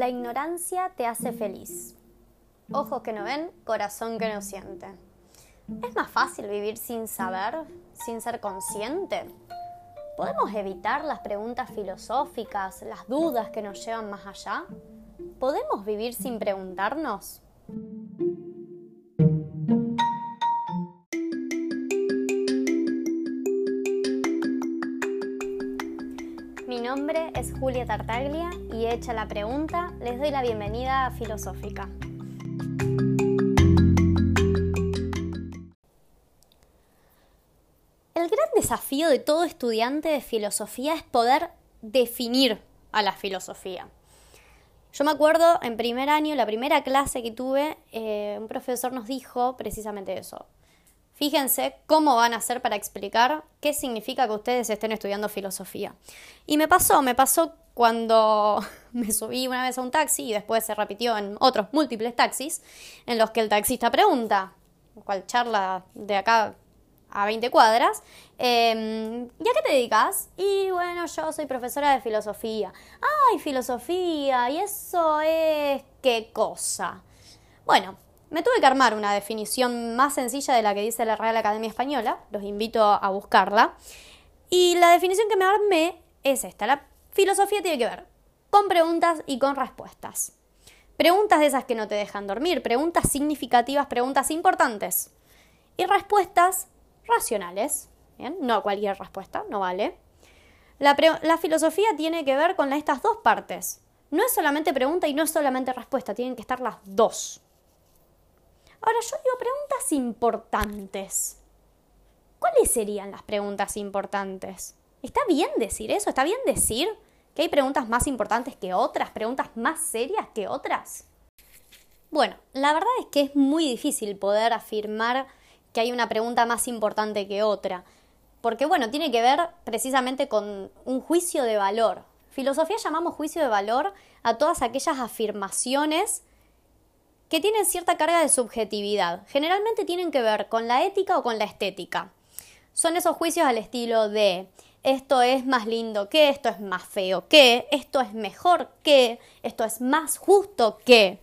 La ignorancia te hace feliz. Ojos que no ven, corazón que no siente. ¿Es más fácil vivir sin saber, sin ser consciente? ¿Podemos evitar las preguntas filosóficas, las dudas que nos llevan más allá? ¿Podemos vivir sin preguntarnos? Julia Tartaglia y hecha la pregunta, les doy la bienvenida a Filosófica. El gran desafío de todo estudiante de filosofía es poder definir a la filosofía. Yo me acuerdo en primer año, la primera clase que tuve, eh, un profesor nos dijo precisamente eso. Fíjense cómo van a hacer para explicar qué significa que ustedes estén estudiando filosofía. Y me pasó, me pasó cuando me subí una vez a un taxi y después se repitió en otros múltiples taxis, en los que el taxista pregunta, cual charla de acá a 20 cuadras, eh, ¿y a qué te dedicas? Y bueno, yo soy profesora de filosofía. ¡Ay, filosofía! ¿Y eso es qué cosa? Bueno, me tuve que armar una definición más sencilla de la que dice la Real Academia Española, los invito a buscarla. Y la definición que me armé es esta, la filosofía tiene que ver con preguntas y con respuestas. Preguntas de esas que no te dejan dormir, preguntas significativas, preguntas importantes. Y respuestas racionales, ¿bien? no cualquier respuesta, no vale. La, la, filosofía tiene que ver con estas dos partes. No es solamente pregunta y no es solamente respuesta, tienen que estar las dos. Ahora yo digo preguntas importantes. ¿Cuáles serían las preguntas importantes? ¿Está bien decir eso? ¿Está bien decir que hay preguntas más importantes que otras? ¿Preguntas más serias que otras? Bueno, la verdad es que es muy difícil poder afirmar que hay una pregunta más importante que otra. Porque bueno, tiene que ver precisamente con un juicio de valor. Filosofía llamamos juicio de valor a todas aquellas afirmaciones que tienen cierta carga de subjetividad. Generalmente tienen que ver con la ética o con la estética. Son esos juicios al estilo de esto es más lindo que, esto es más feo que, esto es mejor que, esto es más justo que.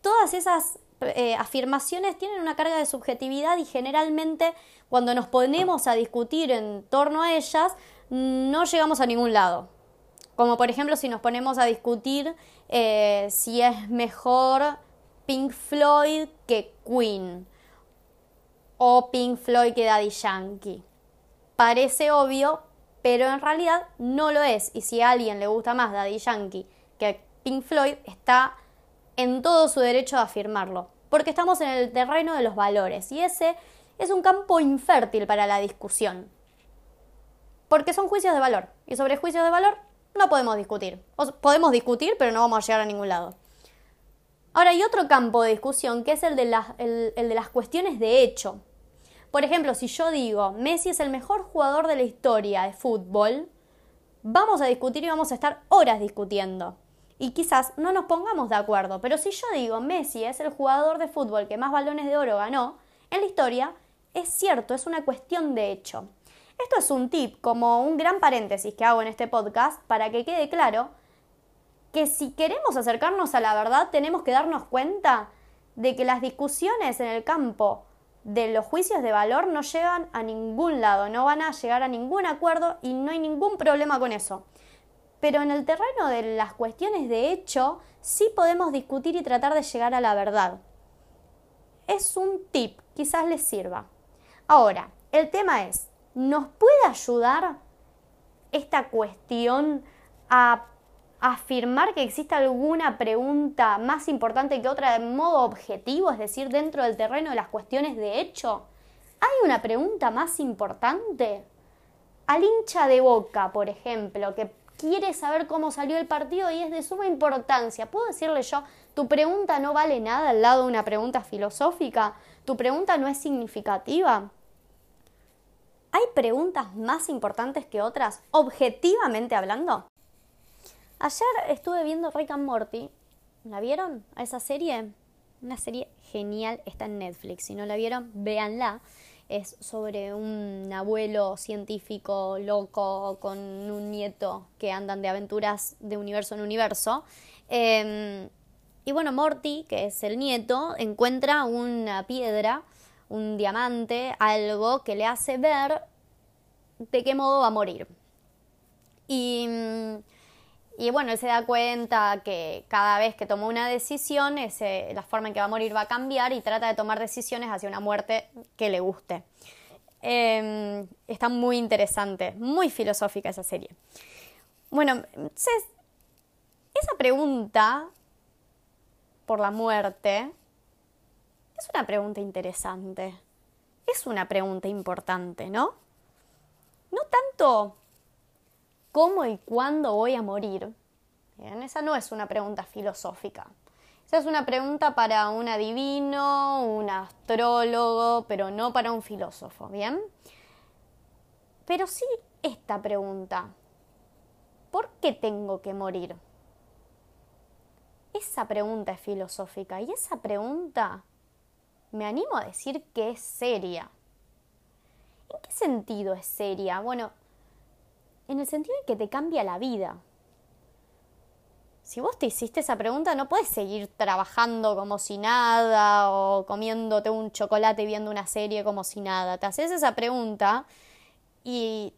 Todas esas eh, afirmaciones tienen una carga de subjetividad y generalmente cuando nos ponemos a discutir en torno a ellas no llegamos a ningún lado. Como por ejemplo si nos ponemos a discutir eh, si es mejor Pink Floyd que Queen o Pink Floyd que Daddy Yankee. Parece obvio, pero en realidad no lo es. Y si a alguien le gusta más Daddy Yankee que Pink Floyd, está en todo su derecho a afirmarlo. Porque estamos en el terreno de los valores y ese es un campo infértil para la discusión. Porque son juicios de valor. Y sobre juicios de valor no podemos discutir. O podemos discutir, pero no vamos a llegar a ningún lado. Ahora hay otro campo de discusión que es el de, las cuestiones de hecho. Por ejemplo, si yo digo Messi es el mejor jugador de la historia de fútbol, vamos a discutir y vamos a estar horas discutiendo. Y quizás no nos pongamos de acuerdo, pero si yo digo Messi es el jugador de fútbol que más balones de oro ganó, en la historia es cierto, es una cuestión de hecho. Esto es un tip, como un gran paréntesis que hago en este podcast, para que quede claro que si queremos acercarnos a la verdad tenemos que darnos cuenta de que las discusiones en el campo de los juicios de valor no llegan a ningún lado, no van a llegar a ningún acuerdo y no hay ningún problema con eso. Pero en el terreno de las cuestiones de hecho sí podemos discutir y tratar de llegar a la verdad. Es un tip, quizás les sirva. Ahora, el tema es, ¿nos puede ayudar esta cuestión a afirmar que existe alguna pregunta más importante que otra de modo objetivo, es decir, dentro del terreno de las cuestiones de hecho? ¿Hay una pregunta más importante? Al hincha de boca, por ejemplo, que quiere saber cómo salió el partido y es de suma importancia. ¿Puedo decirle yo, tu pregunta no vale nada al lado de una pregunta filosófica? ¿Tu pregunta no es significativa? ¿Hay preguntas más importantes que otras, objetivamente hablando? Ayer estuve viendo Rick and Morty. ¿La vieron? ¿A esa serie? Una serie genial, está en Netflix. Si no la vieron, véanla. Es sobre un abuelo científico loco con un nieto que andan de aventuras de universo en universo. Em, y bueno, Morty, que es el nieto, encuentra una piedra, un diamante, algo que le hace ver de qué modo va a morir. Y, y bueno, él se da cuenta que cada vez que toma una decisión, la forma en que va a morir va a cambiar y trata de tomar decisiones hacia una muerte que le guste. Em, está muy interesante, muy filosófica esa serie. Bueno, esa pregunta por la muerte es una pregunta interesante. Es una pregunta importante, ¿no? No tanto cómo y cuándo voy a morir. esa no es una pregunta filosófica. Esa es una pregunta para un adivino, un astrólogo, pero no para un filósofo, ¿bien? Pero sí esta pregunta. ¿Por qué tengo que morir? Esa pregunta es filosófica y esa pregunta me animo a decir que es seria. ¿En qué sentido es seria? Bueno, en el sentido de que te cambia la vida si vos te hiciste esa pregunta, no puedes seguir trabajando como si nada o comiéndote un chocolate viendo una serie como si nada. Te haces esa pregunta y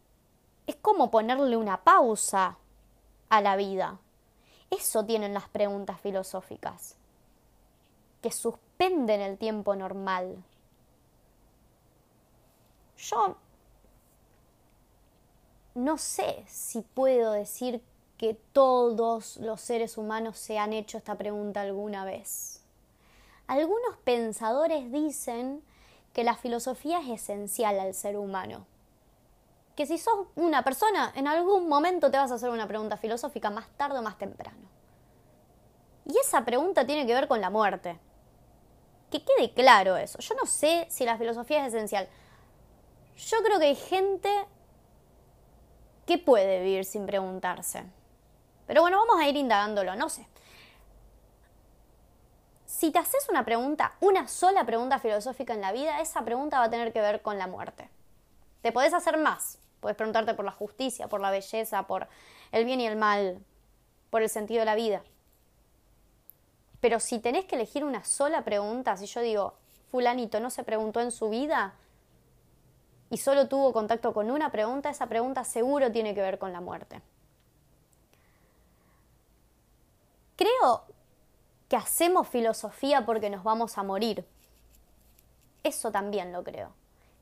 es como ponerle una pausa a la vida. Eso tienen las preguntas filosóficas, que suspenden el tiempo normal. Yo no sé si puedo decir que todos los seres humanos se han hecho esta pregunta alguna vez. Algunos pensadores dicen que la filosofía es esencial al ser humano. Que si sos una persona, en algún momento te vas a hacer una pregunta filosófica, más tarde o más temprano. Y esa pregunta tiene que ver con la muerte. Que quede claro eso. Yo no sé si la filosofía es esencial. Yo creo que hay gente que puede vivir sin preguntarse. Pero bueno, vamos a ir indagándolo, no sé. Si te haces una pregunta, una sola pregunta filosófica en la vida, esa pregunta va a tener que ver con la muerte. Te podés hacer más. Puedes preguntarte por la justicia, por la belleza, por el bien y el mal, por el sentido de la vida. Pero si tenés que elegir una sola pregunta, si yo digo, fulanito no se preguntó en su vida y solo tuvo contacto con una pregunta, esa pregunta seguro tiene que ver con la muerte. Creo que hacemos filosofía porque nos vamos a morir. Eso también lo creo.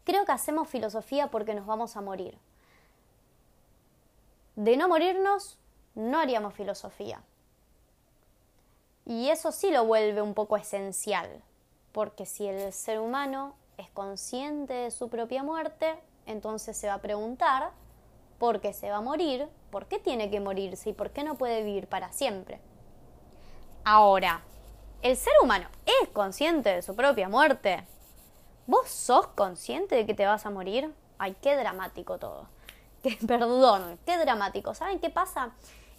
Creo que hacemos filosofía porque nos vamos a morir. De no morirnos, no haríamos filosofía. Y eso sí lo vuelve un poco esencial, porque si el ser humano es consciente de su propia muerte, entonces se va a preguntar por qué se va a morir, por qué tiene que morirse y por qué no puede vivir para siempre. Ahora, ¿el ser humano es consciente de su propia muerte? ¿Vos sos consciente de que te vas a morir? Ay, qué dramático todo. Que, perdón, qué dramático. ¿Saben qué pasa?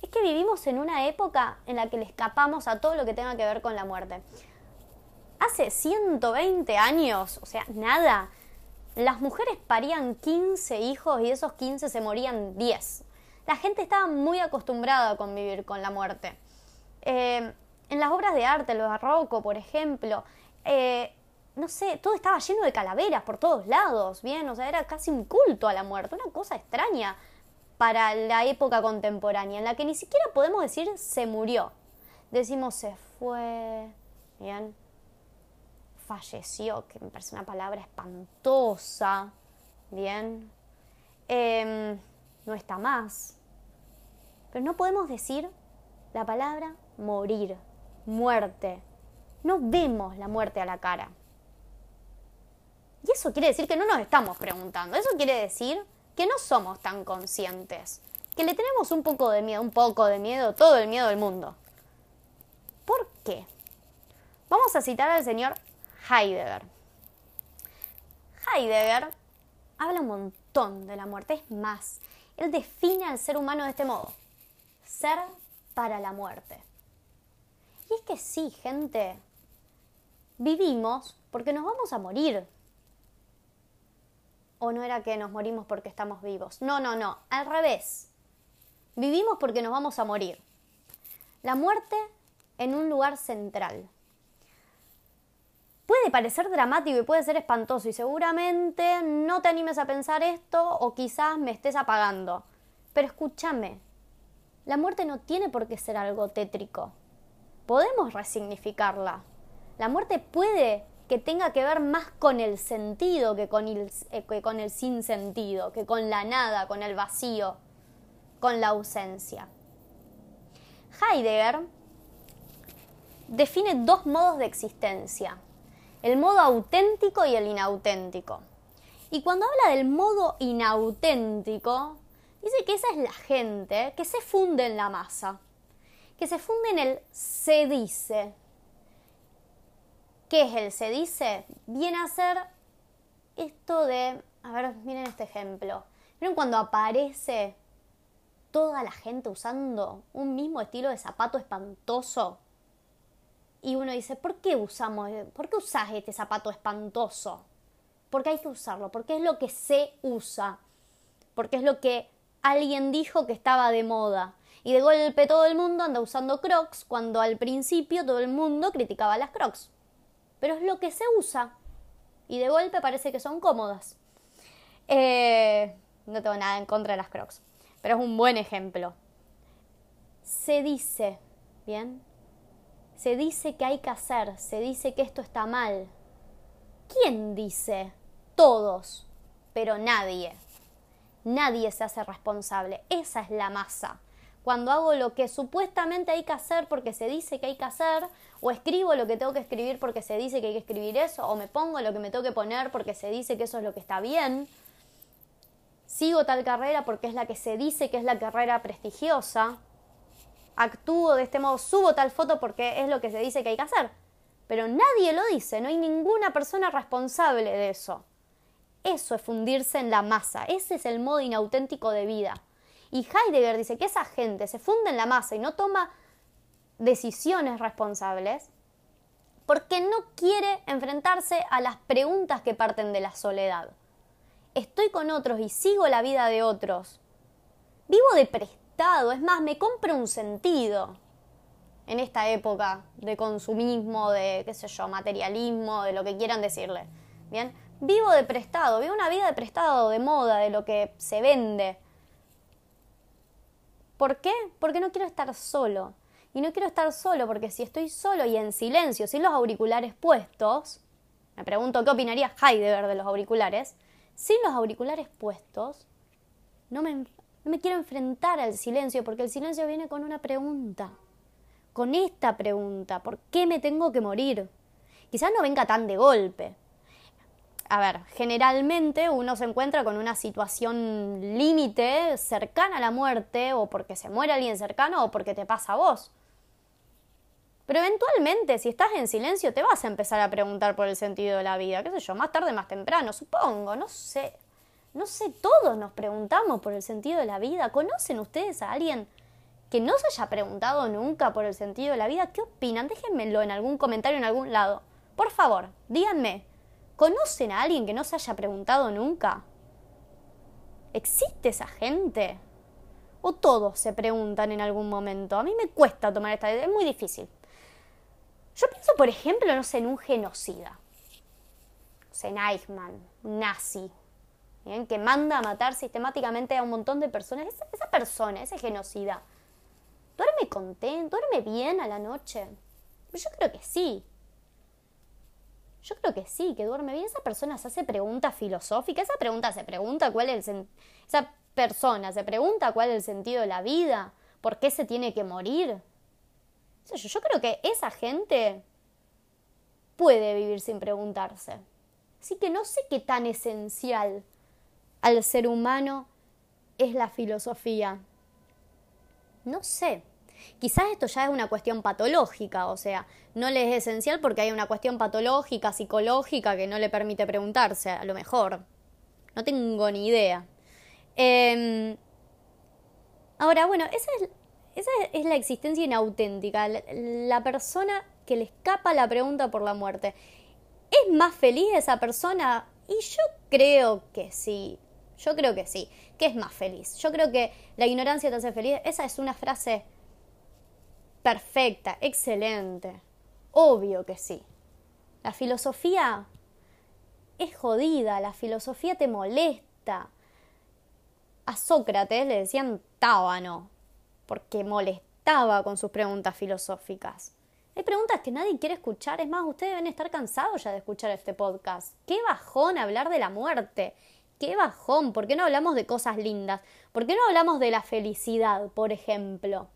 Es que vivimos en una época en la que le escapamos a todo lo que tenga que ver con la muerte. Hace 120 años, o sea, nada, las mujeres parían 15 hijos y esos 15 se morían 10. La gente estaba muy acostumbrada a convivir con la muerte. Eh, en las obras de arte, lo barroco, por ejemplo, eh, no sé, todo estaba lleno de calaveras por todos lados, bien, o sea, era casi un culto a la muerte, una cosa extraña para la época contemporánea, en la que ni siquiera podemos decir se murió. Decimos se fue, bien, falleció, que me parece una palabra espantosa, bien, em, no está más. Pero no podemos decir la palabra morir, muerte. No vemos la muerte a la cara. Y eso quiere decir que no nos estamos preguntando. Eso quiere decir que no somos tan conscientes. Que le tenemos un poco de miedo, un poco de miedo, todo el miedo del mundo. ¿Por qué? Vamos a citar al señor Heidegger. Heidegger habla un montón de la muerte. Es más, él define al ser humano de este modo. Ser para la muerte. Y es que sí, gente, vivimos porque nos vamos a morir. ¿O no era que nos morimos porque estamos vivos? No, no, no, al revés. Vivimos porque nos vamos a morir. La muerte en un lugar central. Puede parecer dramático y puede ser espantoso y seguramente no te animes a pensar esto o quizás me estés apagando. Pero escúchame, la muerte no tiene por qué ser algo tétrico. Podemos resignificarla. La muerte puede que tenga que ver más con el sentido que con el, eh, que sinsentido, que con la nada, con el vacío, con la ausencia. Heidegger define dos modos de existencia, el modo auténtico y el inauténtico. Y cuando habla del modo inauténtico, dice que esa es la gente que se funde en la masa, que se funde en el se dice. ¿Qué es el se dice? Viene a ser esto de, a ver, miren este ejemplo. Miren cuando aparece toda la gente usando un mismo estilo de zapato espantoso? Y uno dice, ¿por qué usamos, por qué usas este zapato espantoso? Porque hay que usarlo, porque es lo que se usa, porque es lo que alguien dijo que estaba de moda. Y de golpe todo el mundo anda usando crocs cuando al principio todo el mundo criticaba las crocs. Pero es lo que se usa. Y de golpe parece que son cómodas. Eh, no tengo nada en contra de las crocs. Pero es un buen ejemplo. Se dice, ¿bien? Se dice que hay que hacer, se dice que esto está mal. ¿Quién dice? Todos, pero nadie. Nadie se hace responsable. Esa es la masa. Cuando hago lo que supuestamente hay que hacer porque se dice que hay que hacer, o escribo lo que tengo que escribir porque se dice que hay que escribir eso, o me pongo lo que me tengo que poner porque se dice que eso es lo que está bien, sigo tal carrera porque es la que se dice que es la carrera prestigiosa, actúo de este modo, subo tal foto porque es lo que se dice que hay que hacer. Pero nadie lo dice, no hay ninguna persona responsable de eso. Eso es fundirse en la masa, ese es el modo inauténtico de vida. Y Heidegger dice que esa gente se funde en la masa y no toma decisiones responsables porque no quiere enfrentarse a las preguntas que parten de la soledad. Estoy con otros y sigo la vida de otros. Vivo de es más, me compro un sentido en esta época de consumismo, de, qué sé yo, materialismo, de lo que quieran decirle. Bien, vivo de prestado, vivo una vida de prestado, de moda, de lo que se vende. ¿Por qué? Porque no quiero estar solo. Y no quiero estar solo porque si estoy solo y en silencio, sin los auriculares puestos, me pregunto qué opinaría Heidegger de los auriculares, sin los auriculares puestos, no me, no me quiero enfrentar al silencio porque el silencio viene con una pregunta. Con esta pregunta, ¿por qué me tengo que morir? Quizás no venga tan de golpe. A ver, generalmente uno se encuentra con una situación límite cercana a la muerte o porque se muere alguien cercano o porque te pasa a vos. Pero eventualmente, si estás en silencio, te vas a empezar a preguntar por el sentido de la vida, qué sé yo, más tarde, más temprano, supongo, no sé. No sé, todos nos preguntamos por el sentido de la vida. ¿Conocen ustedes a alguien que no se haya preguntado nunca por el sentido de la vida? ¿Qué opinan? Déjenmelo en algún comentario en algún lado. Por favor, díganme, ¿conocen a alguien que no se haya preguntado nunca? ¿Existe esa gente? ¿O todos se preguntan en algún momento? A mí me cuesta tomar esta idea, es muy difícil. Yo pienso, por ejemplo, no sé, en un genocida. en Eichmann, nazi, que manda a matar sistemáticamente a un montón de personas, esa, persona, ese genocida, ¿duerme contento? ¿Duerme bien a la noche? Yo creo que sí. Yo creo que sí, que duerme bien. Esa persona se hace preguntas filosóficas, esa pregunta se pregunta cuál es el esa persona se pregunta cuál es el sentido de la vida, por qué se tiene que morir. Yo creo que esa gente puede vivir sin preguntarse. Así que no sé qué tan esencial al ser humano es la filosofía? No sé. Quizás esto ya es una cuestión patológica, o sea, no le es esencial porque hay una cuestión patológica, psicológica, que no le permite preguntarse, a lo mejor. No tengo ni idea. Em, ahora, bueno, esa es, la existencia inauténtica, la persona que le escapa la pregunta por la muerte. ¿Es más feliz esa persona? Y yo creo que sí. Yo creo que sí. ¿Qué es más feliz? Yo creo que la ignorancia te hace feliz. Esa es una frase perfecta, excelente. Obvio que sí. La filosofía es jodida, la filosofía te molesta. A Sócrates le decían tábano, porque molestaba con sus preguntas filosóficas. Hay preguntas que nadie quiere escuchar, es más, ustedes deben estar cansados ya de escuchar este podcast. Qué bajón hablar de la muerte, qué bajón, ¿por qué no hablamos de cosas lindas? ¿Por qué no hablamos de la felicidad, por ejemplo?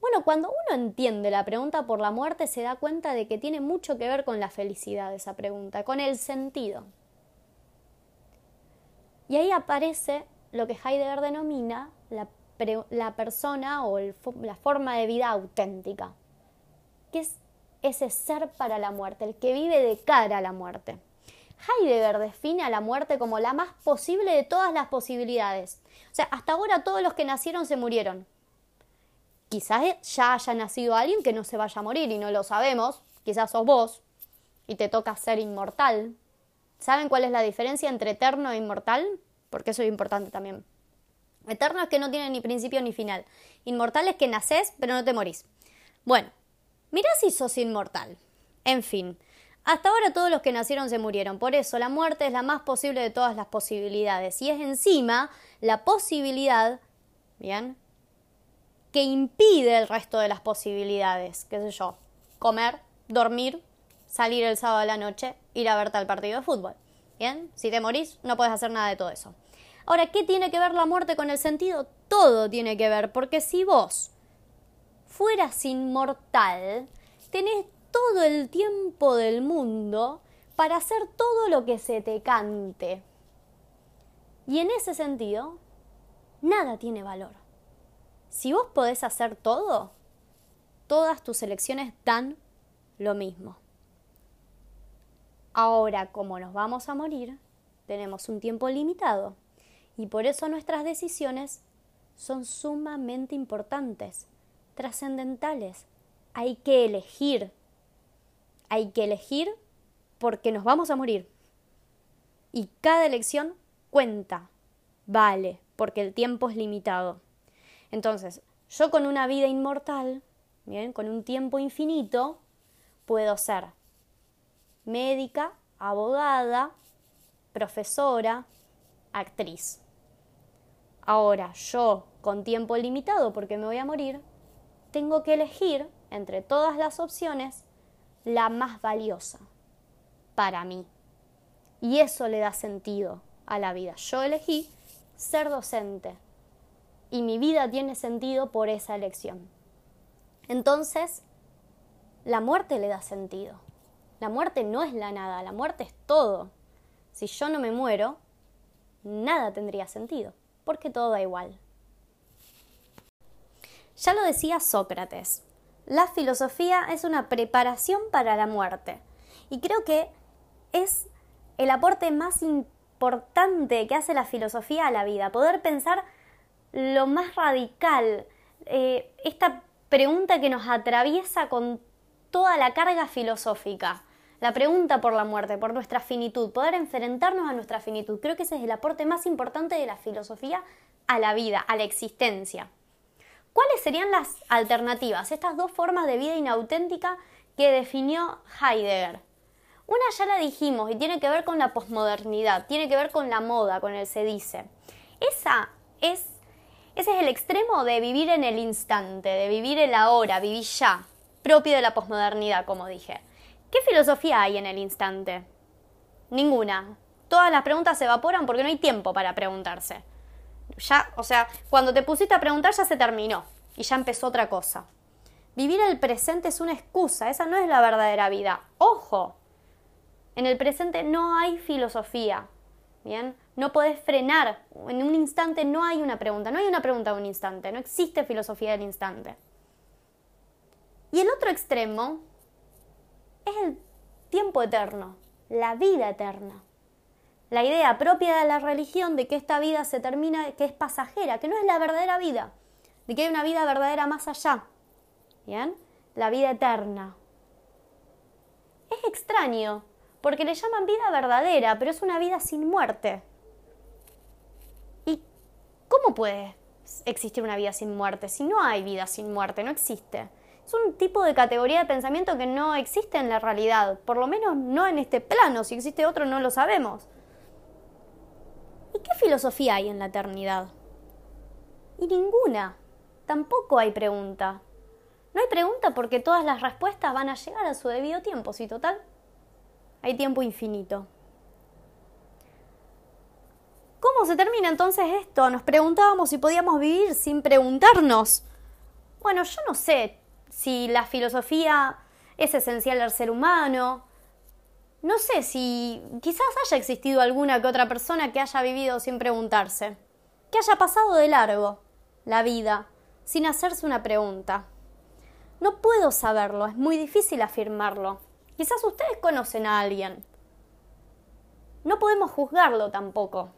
Bueno, cuando uno entiende la pregunta por la muerte se da cuenta de que tiene mucho que ver con la felicidad esa pregunta, con el sentido. Y ahí aparece lo que Heidegger denomina la, persona o la forma de vida auténtica, que es ese ser para la muerte, el que vive de cara a la muerte. Heidegger define a la muerte como la más posible de todas las posibilidades. O sea, hasta ahora todos los que nacieron se murieron. Quizás ya haya nacido alguien que no se vaya a morir y no lo sabemos. Quizás sos vos y te toca ser inmortal. ¿Saben cuál es la diferencia entre eterno e inmortal? Porque eso es importante también. Eterno es que no tiene ni principio ni final. Inmortal es que naces pero no te morís. Bueno, mirá si sos inmortal. En fin, hasta ahora todos los que nacieron se murieron, por eso la muerte es la más posible de todas las posibilidades y es encima la posibilidad, ¿bien? que impide el resto de las posibilidades, qué sé yo, comer, dormir, salir el sábado a la noche, ir a ver tal partido de fútbol. ¿Bien? Si te morís, no puedes hacer nada de todo eso. Ahora, ¿qué tiene que ver la muerte con el sentido? Todo tiene que ver, porque si vos fueras inmortal, tenés todo el tiempo del mundo para hacer todo lo que se te cante. Y en ese sentido, nada tiene valor. Si vos podés hacer todo, todas tus elecciones dan lo mismo. Ahora, como nos vamos a morir, tenemos un tiempo limitado y por eso nuestras decisiones son sumamente importantes, trascendentales. Hay que elegir hay que elegir porque nos vamos a morir. Y cada elección cuenta, vale, porque el tiempo es limitado. Entonces, yo con una vida inmortal, bien, con un tiempo infinito, puedo ser médica, abogada, profesora, actriz. Ahora, yo con tiempo limitado porque me voy a morir, tengo que elegir entre todas las opciones la más valiosa para mí. Y eso le da sentido a la vida. Yo elegí ser docente y mi vida tiene sentido por esa elección. Entonces, la muerte le da sentido. La muerte no es la nada, la muerte es todo. Si yo no me muero, nada tendría sentido, porque todo da igual. Ya lo decía Sócrates, la filosofía es una preparación para la muerte. Y creo que es el aporte más importante que hace la filosofía a la vida, poder pensar lo más radical, eh, esta pregunta que nos atraviesa con toda la carga filosófica, la pregunta por la muerte, por nuestra finitud, poder enfrentarnos a nuestra finitud. Creo que ese es el aporte más importante de la filosofía a la vida, a la existencia. ¿Cuáles serían las alternativas? Estas dos formas de vida inauténtica que definió Heidegger. Una ya la dijimos y tiene que ver con la posmodernidad, tiene que ver con la moda, con el se dice. Esa es, ese es el extremo de vivir en el instante, de vivir el ahora, vivir ya, propio de la posmodernidad, como dije. ¿Qué filosofía hay en el instante? Ninguna. Todas las preguntas se evaporan porque no hay tiempo para preguntarse. Ya, o sea, cuando te pusiste a preguntar ya se terminó y ya empezó otra cosa. Vivir el presente es una excusa, esa no es la verdadera vida. Ojo, en el presente no hay filosofía, ¿bien? No podés frenar, en un instante no hay una pregunta, no hay una pregunta de un instante, no existe filosofía del instante. Y el otro extremo es el tiempo eterno, la vida eterna la idea propia de la religión de que esta vida se termina, que es pasajera, que no es la verdadera vida, de que hay una vida verdadera más allá. ¿Bien? La vida eterna. Es extraño, porque le llaman vida verdadera, pero es una vida sin muerte. ¿Y cómo puede existir una vida sin muerte, si no hay vida sin muerte, no existe. Es un tipo de categoría de pensamiento que no existe en la realidad, por lo menos no en este plano, si existe otro no lo sabemos. ¿Y qué filosofía hay en la eternidad? Y ninguna. Tampoco hay pregunta. No hay pregunta porque todas las respuestas van a llegar a su debido tiempo, si total. Hay tiempo infinito. ¿Cómo se termina entonces esto? Nos preguntábamos si podíamos vivir sin preguntarnos. Bueno, yo no sé si la filosofía es esencial al ser humano. No sé si quizás haya existido alguna que otra persona que haya vivido sin preguntarse, que haya pasado de largo la vida sin hacerse una pregunta. No puedo saberlo, es muy difícil afirmarlo. Quizás ustedes conocen a alguien. No podemos juzgarlo tampoco.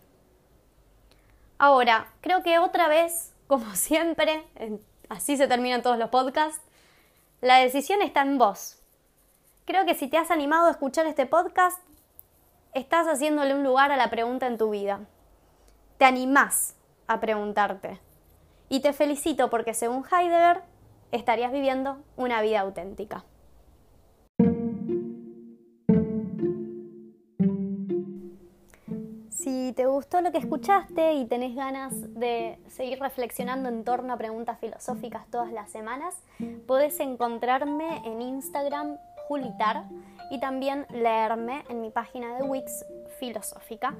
Ahora, creo que otra vez, como siempre, así se terminan todos los podcasts, la decisión está en vos. Creo que si te has animado a escuchar este podcast, estás haciéndole un lugar a la pregunta en tu vida. Te animás a preguntarte. Y te felicito porque según Heidegger, estarías viviendo una vida auténtica. Si te gustó lo que escuchaste y tenés ganas de seguir reflexionando en torno a preguntas filosóficas todas las semanas, podés encontrarme en Instagram Julitar y también leerme en mi página de Wix Filosófica.